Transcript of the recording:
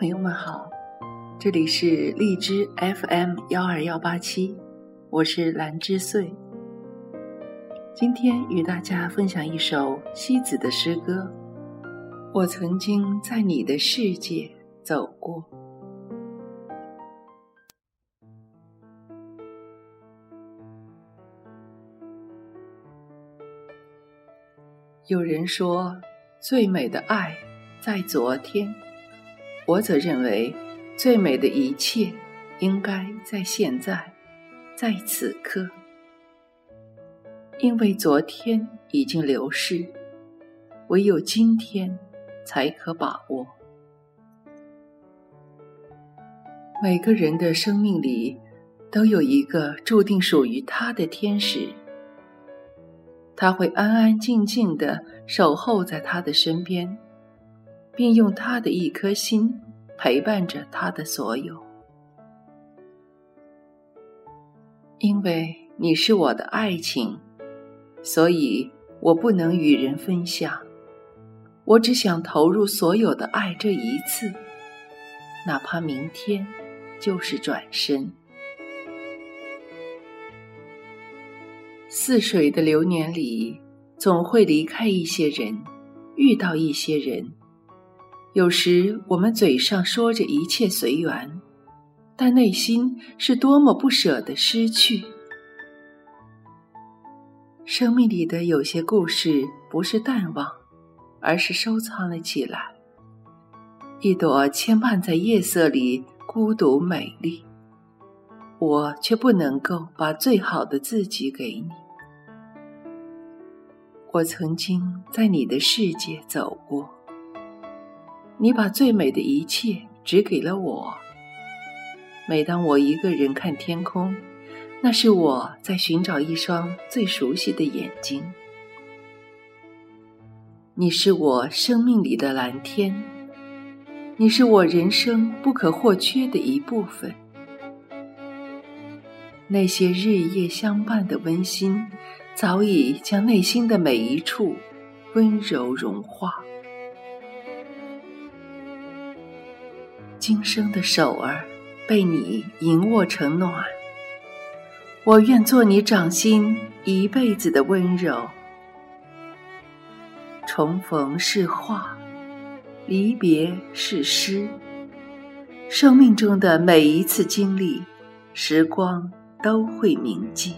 朋友们好，这里是荔枝 FM 幺二幺八七，我是兰之穗。今天与大家分享一首西子的诗歌。我曾经在你的世界走过。有人说，最美的爱在昨天。我则认为，最美的一切应该在现在，在此刻，因为昨天已经流逝，唯有今天才可把握。每个人的生命里，都有一个注定属于他的天使，他会安安静静的守候在他的身边。并用他的一颗心陪伴着他的所有，因为你是我的爱情，所以我不能与人分享。我只想投入所有的爱这一次，哪怕明天就是转身。似水的流年里，总会离开一些人，遇到一些人。有时我们嘴上说着一切随缘，但内心是多么不舍得失去。生命里的有些故事不是淡忘，而是收藏了起来。一朵牵绊在夜色里孤独美丽，我却不能够把最好的自己给你。我曾经在你的世界走过。你把最美的一切只给了我。每当我一个人看天空，那是我在寻找一双最熟悉的眼睛。你是我生命里的蓝天，你是我人生不可或缺的一部分。那些日夜相伴的温馨，早已将内心的每一处温柔融化。今生的手儿被你盈握成暖，我愿做你掌心一辈子的温柔。重逢是画，离别是诗。生命中的每一次经历，时光都会铭记。